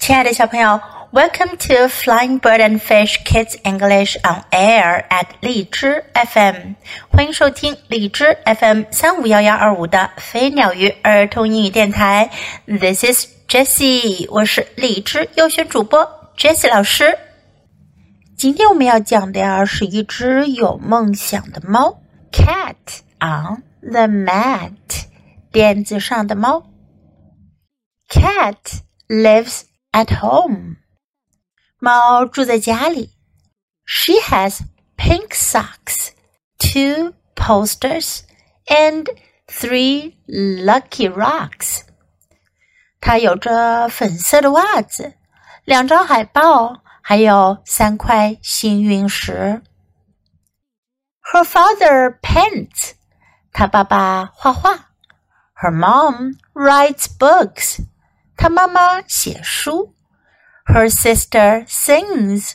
亲爱的小朋友，Welcome to Flying Bird and Fish Kids English on Air at 荔枝 FM，欢迎收听荔枝 FM 三五幺幺二五的飞鸟鱼儿童英语电台。This is Jessie，我是荔枝优选主播 Jessie 老师。今天我们要讲的呀是一只有梦想的猫，Cat on the mat，垫子上的猫。Cat lives at home. 猫住在家里。She has pink socks, two posters, and three lucky rocks. 她有着粉色的袜子，两张海报，还有三块幸运石。Her father paints. 她爸爸画画。Her mom writes books. 她妈妈写书，Her sister sings，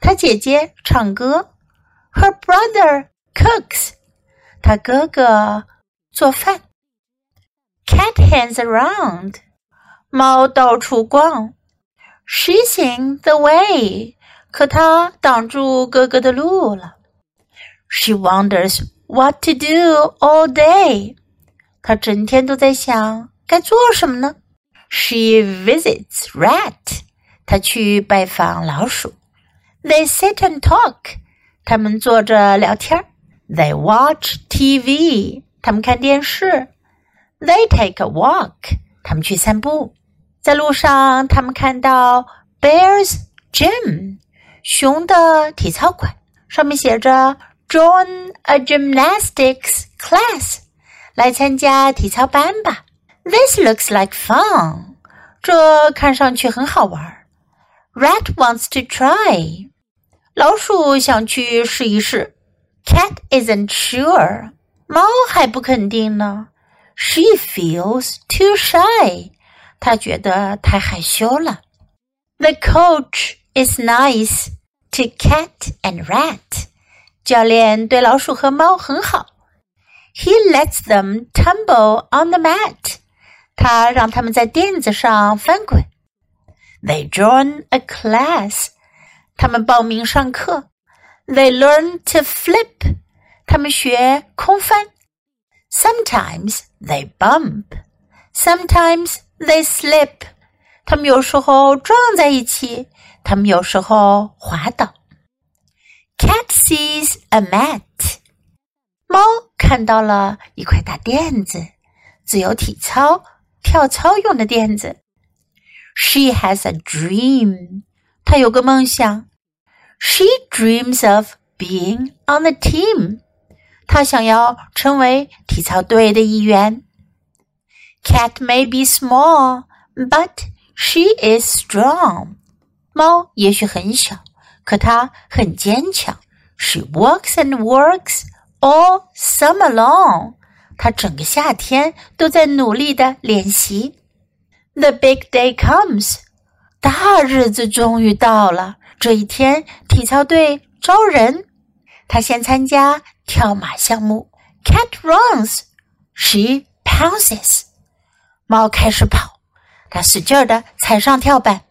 她姐姐唱歌，Her brother cooks，她哥哥做饭。Cat hangs around，猫到处逛。She's in the way，可她挡住哥哥的路了。She wonders what to do all day，她整天都在想该做什么呢 ？She visits rat. 她去拜访老鼠。They sit and talk. 他们坐着聊天。They watch TV. 他们看电视。They take a walk. 他们去散步。在路上，他们看到 Bear's Gym. 熊的体操馆，上面写着 Join a gymnastics class. 来参加体操班吧。This looks like fun. 这看上去很好玩。Rat wants to try. 老鼠想去试一试。Cat isn't sure. 猫还不肯定呢。She feels too shy. 她觉得太害羞了。The coach is nice to cat and rat. 教练对老鼠和猫很好。He lets them tumble on the mat. 他让他们在垫子上翻滚。They join a class，他们报名上课。They learn to flip，他们学空翻。Sometimes they bump，sometimes they slip，他们有时候撞在一起，他们有时候滑倒。Cat sees a mat，猫看到了一块大垫子，自由体操。跳操用的垫子。She has a dream，她有个梦想。She dreams of being on the team，她想要成为体操队的一员。Cat may be small, but she is strong。猫也许很小，可它很坚强。She works and works all summer long。 他整个夏天都在努力的练习。The big day comes，大日子终于到了。这一天，体操队招人。他先参加跳马项目。Cat runs，she pounces。猫开始跑，它使劲儿的踩上跳板。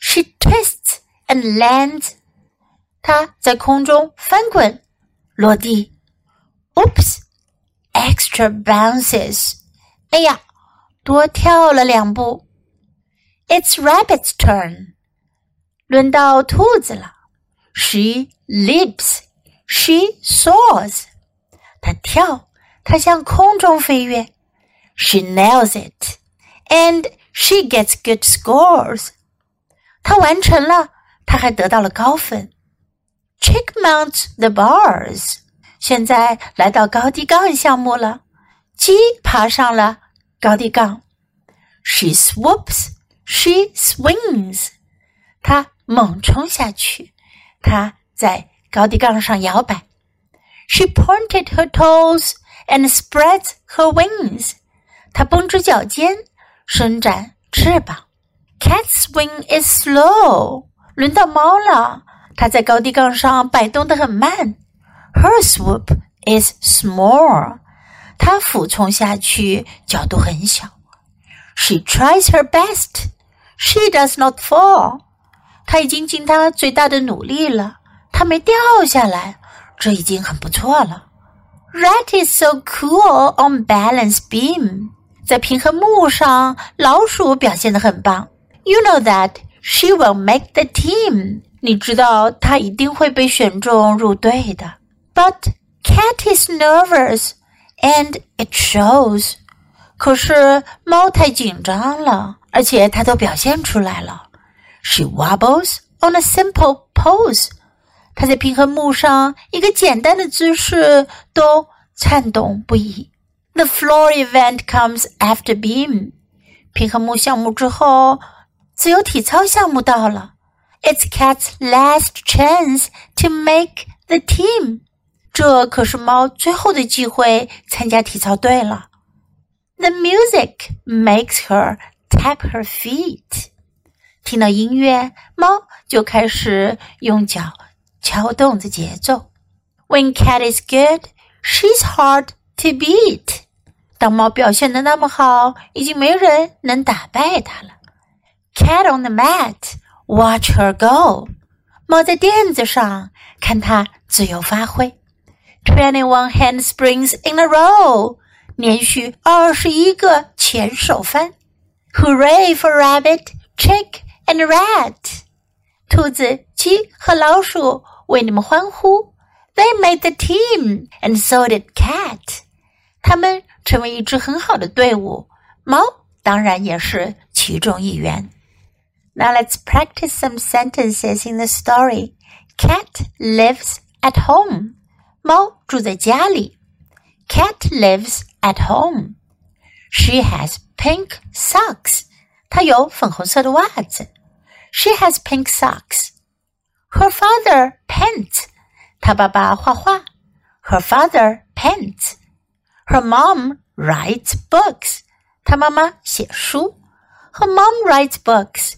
She twists and lands。它在空中翻滚，落地。Oops Oops！extra bounces。哎呀，多跳了两步。It's Rabbit's turn。轮到兔子了。She leaps. She soars. 她跳，她向空中飞跃。She nails it, and she gets good scores. 她完成了，她还得到了高分。Chick mounts the bars. 现在来到高低杠项目了，鸡爬上了高低杠。She swoops, she swings。它猛冲下去，它在高低杠上摇摆。She pointed her toes and spreads her wings。它绷直脚尖，伸展翅膀。Cat swing is slow。轮到猫了，它在高低杠上摆动的很慢。Her swoop is small. 她俯冲下去，角度很小。She tries her best. She does not fall. 她已经尽她最大的努力了，她没掉下来，这已经很不错了。Rat is so cool on balance beam. 在平衡木上，老鼠表现得很棒。You know that she will make the team. 你知道她一定会被选中入队的。 But cat is nervous, and it shows. 可是猫太紧张了，而且它都表现出来了。She wobbles on a simple pose. 它在平衡木上一个简单的姿势都颤动不已。The floor event comes after beam. 平衡木项目之后，自由体操项目到了。It's Cat's last chance to make the team. 这可是猫最后的机会参加体操队了。The music makes her tap her feet. 听到音乐，猫就开始用脚敲动着节奏。When cat is good, she's hard to beat. 当猫表现的那么好，已经没人能打败它了。Cat on the mat, watch her go. 猫在垫子上，看它自由发挥。Twenty one handsprings in a row，连续二十一个前手翻。Hooray for rabbit, chick and rat！兔子、鸡和老鼠为你们欢呼。They made the team, and so did cat. 他们成为一支很好的队伍，猫当然也是其中一员。Now let's practice some sentences in the story. Cat lives at home. 猫住在家里。Cat lives at home. She has pink socks. 她有粉红色的袜子。She has pink socks. Her father paints. 她爸爸画画。Her father paints. Her mom writes books. 她妈妈写书。Her mom writes books.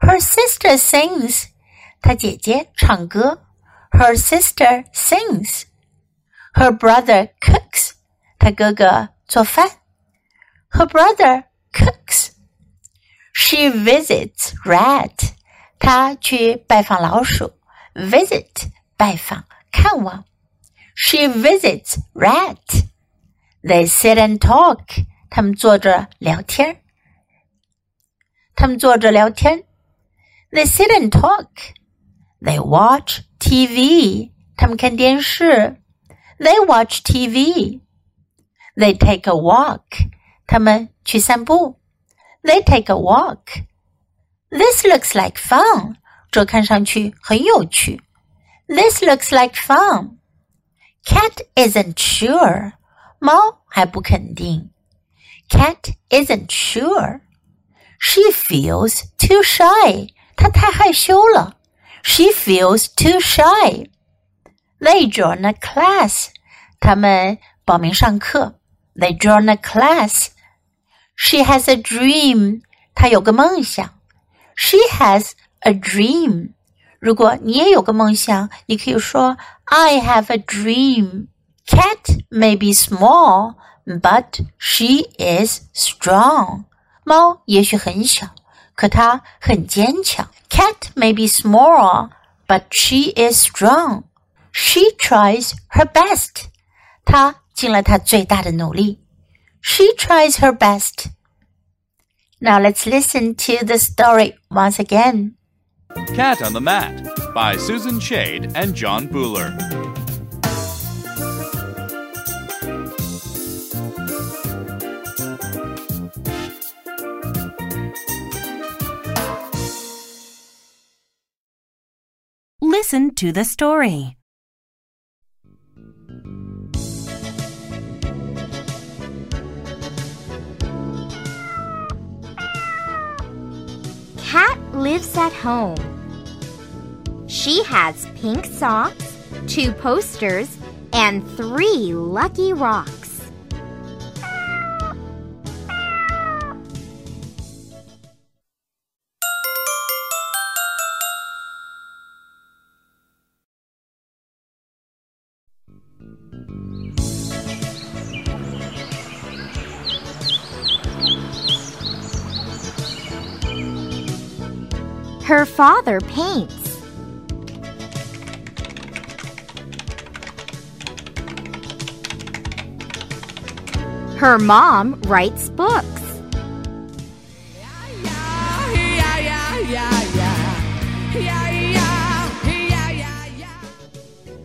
Her sister sings. 她姐姐唱歌。 Her sister sings. Her brother cooks. 她哥哥做饭。Her brother cooks. She visits rat. 她去拜访老鼠。Visit 拜访看望。She visits rat. They sit and talk. 他们坐着聊天。他们坐着聊天。They sit and talk. They watch TV. 他们看电视。They watch TV. They take a walk. 他们去散步。They take a walk. This looks like fun. 这看上去很有趣。This looks like fun. Cat isn't sure. 猫还不肯定。Cat isn't sure. She feels too shy. 她太害羞了。 She feels too shy. They join a class. 他们报名上课。They join a class. She has a dream. 她有个梦想。She has a dream. 如果你也有个梦想，你可以说 I have a dream. Cat may be small, but she is strong. 猫也许很小，可它很坚强。 Cat may be small, but she is strong. She tries her best. 她尽了她最大的努力。She tries her best. Now let's listen to the story once again. Cat on the Mat by Susan Schade and Jon Buller. Listen to the story. Cat lives at home. She has pink socks, two posters, and three lucky rocks. Her father paints. Her mom writes books.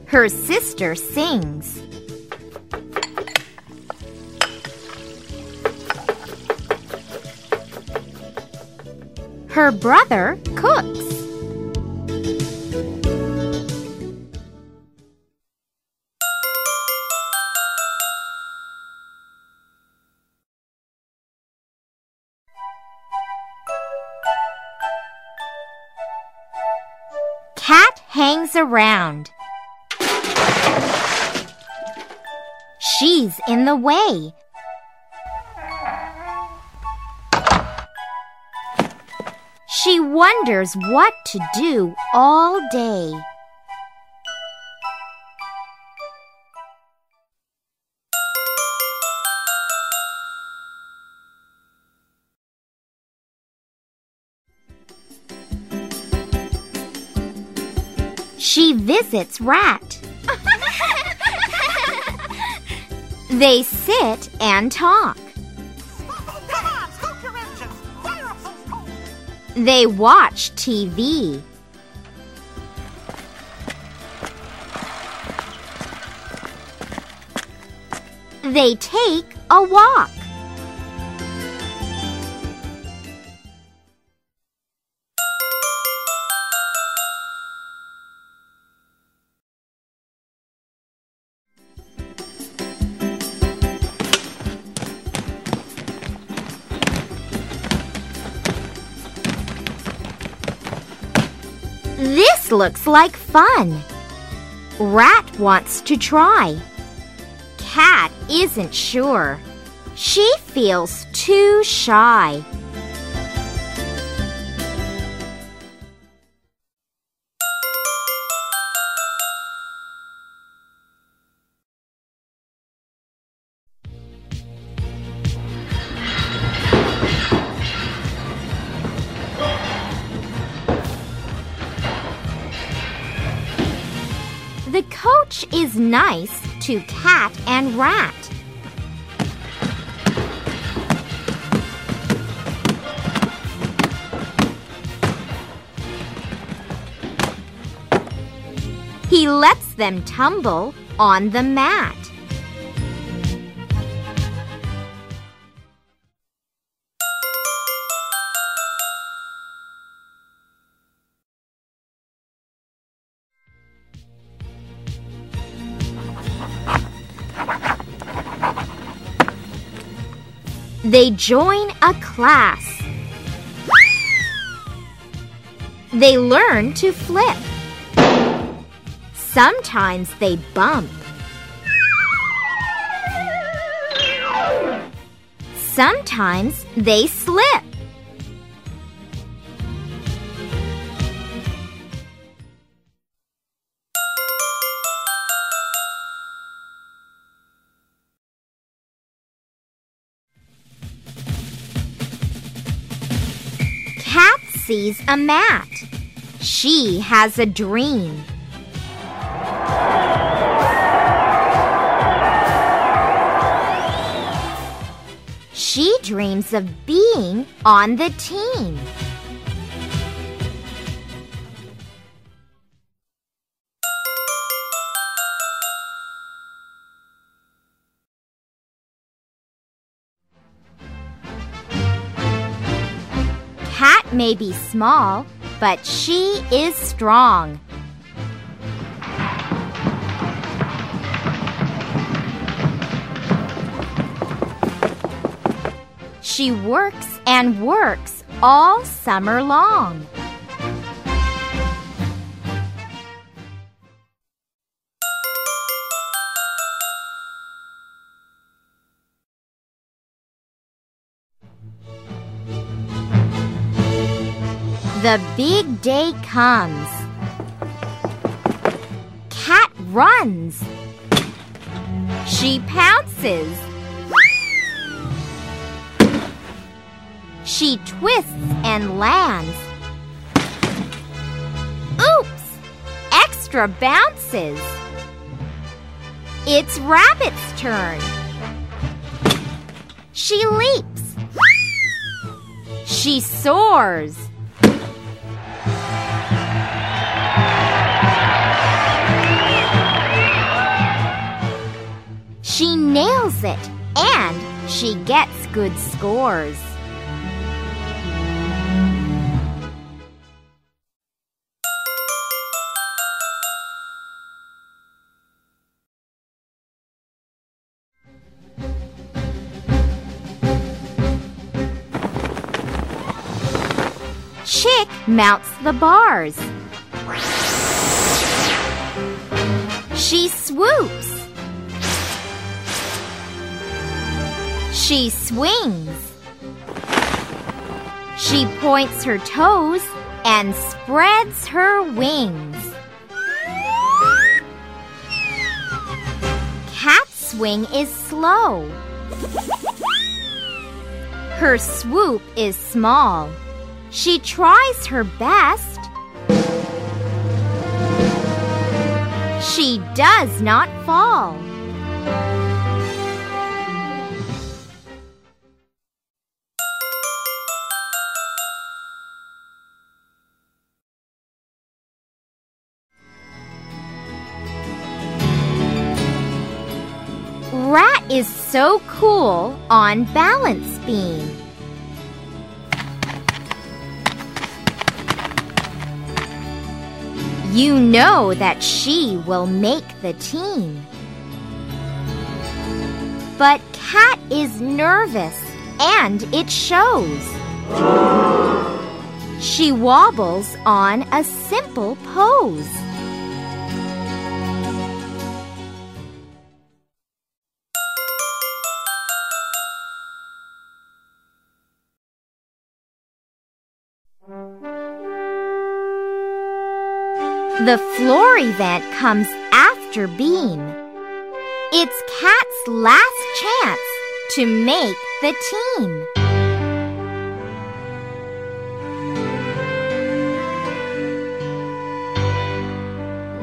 Her sister sings. Her brother cooks. Cat hangs around. She's in the way. She wonders what to do all day. She visits Rat. They sit and talk. They watch TV. They take a walk. Looks like fun. Rat wants to try. Cat isn't sure. She feels too shy. Nice to Cat and Rat. He lets them tumble on the mat. They join a class. They learn to flip. Sometimes they bump. Sometimes they slip. Sees a mat. She has a dream. She dreams of being on the team. May be small, but she is strong. She works and works all summer long. The big day comes. Cat runs. She pounces. She twists and lands. Oops! Extra bounces. It's Rabbit's turn. She leaps. She soars. Nails it and she gets good scores. Chick mounts the bars. She swoops. She swings. She points her toes and spreads her wings. Cat's swing is slow. Her swoop is small. She tries her best. She does not fall. Is so cool on balance beam. You know that she will make the team. But Cat is nervous and it shows. She wobbles on a simple pose. The floor event comes after Beam. It's Cat's last chance to make the team.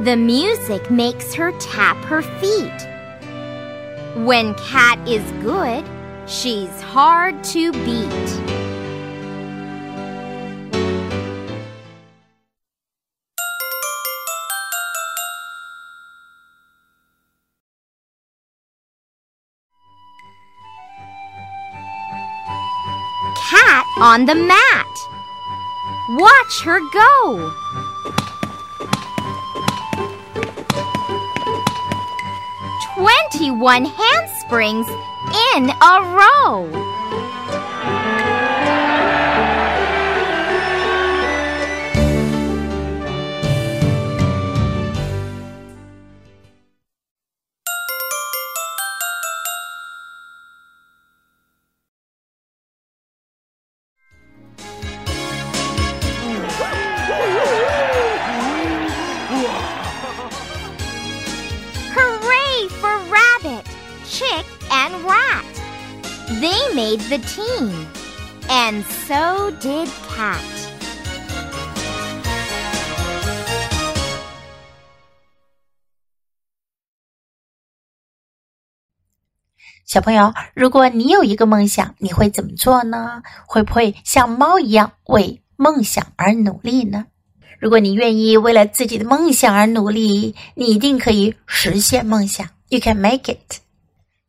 The music makes her tap her feet. When Cat is good, she's hard to beat. On the mat. Watch her go. Twenty-one handsprings in a row. 以实现梦想。You can make it。